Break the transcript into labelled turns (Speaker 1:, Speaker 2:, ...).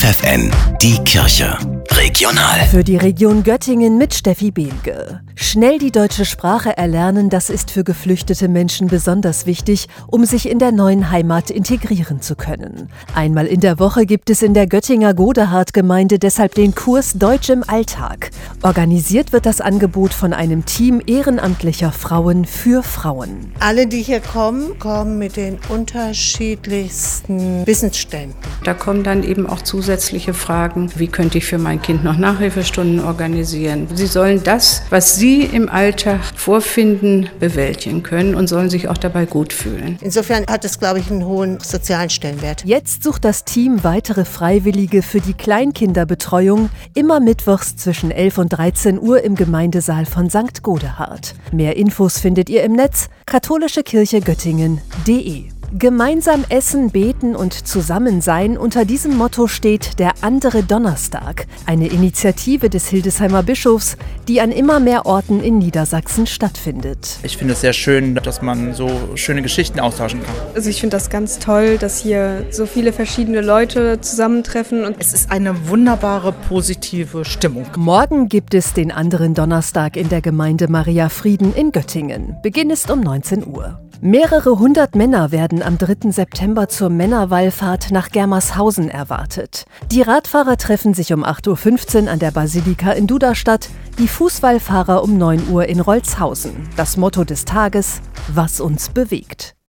Speaker 1: FFN, die Kirche. Regional.
Speaker 2: Für die Region Göttingen mit Steffi Behnke. Schnell die deutsche Sprache erlernen, das ist für geflüchtete Menschen besonders wichtig, um sich in der neuen Heimat integrieren zu können. Einmal in der Woche gibt es in der Göttinger Godehard-Gemeinde deshalb den Kurs Deutsch im Alltag. Organisiert wird das Angebot von einem Team ehrenamtlicher Frauen für Frauen.
Speaker 3: Alle, die hier kommen, kommen mit den unterschiedlichsten Wissensständen.
Speaker 4: Da kommen dann eben auch zusätzliche Fragen, wie könnte ich für mein Kind noch Nachhilfestunden organisieren. Sie sollen das, was sie im Alltag vorfinden, bewältigen können und sollen sich auch dabei gut fühlen.
Speaker 3: Insofern hat es, glaube ich, einen hohen sozialen Stellenwert.
Speaker 2: Jetzt sucht das Team weitere Freiwillige für die Kleinkinderbetreuung, immer mittwochs zwischen 11 und 13 Uhr im Gemeindesaal von St. Godehard. Mehr Infos findet ihr im Netz katholischekirchegöttingen.de. Gemeinsam essen, beten und zusammen sein, unter diesem Motto steht der andere Donnerstag, eine Initiative des Hildesheimer Bischofs, die an immer mehr Orten in Niedersachsen stattfindet.
Speaker 5: Ich finde es sehr schön, dass man so schöne Geschichten austauschen kann.
Speaker 6: Also ich finde das ganz toll, dass hier so viele verschiedene Leute zusammentreffen und
Speaker 7: es ist eine wunderbare positive Stimmung.
Speaker 2: Morgen gibt es den anderen Donnerstag in der Gemeinde Maria Frieden in Göttingen. Beginn ist um 19 Uhr. Mehrere hundert Männer werden am 3. September zur Männerwallfahrt nach Germershausen erwartet. Die Radfahrer treffen sich um 8.15 Uhr an der Basilika in Duderstadt, die Fußwallfahrer um 9 Uhr in Rolzhausen. Das Motto des Tages: Was uns bewegt.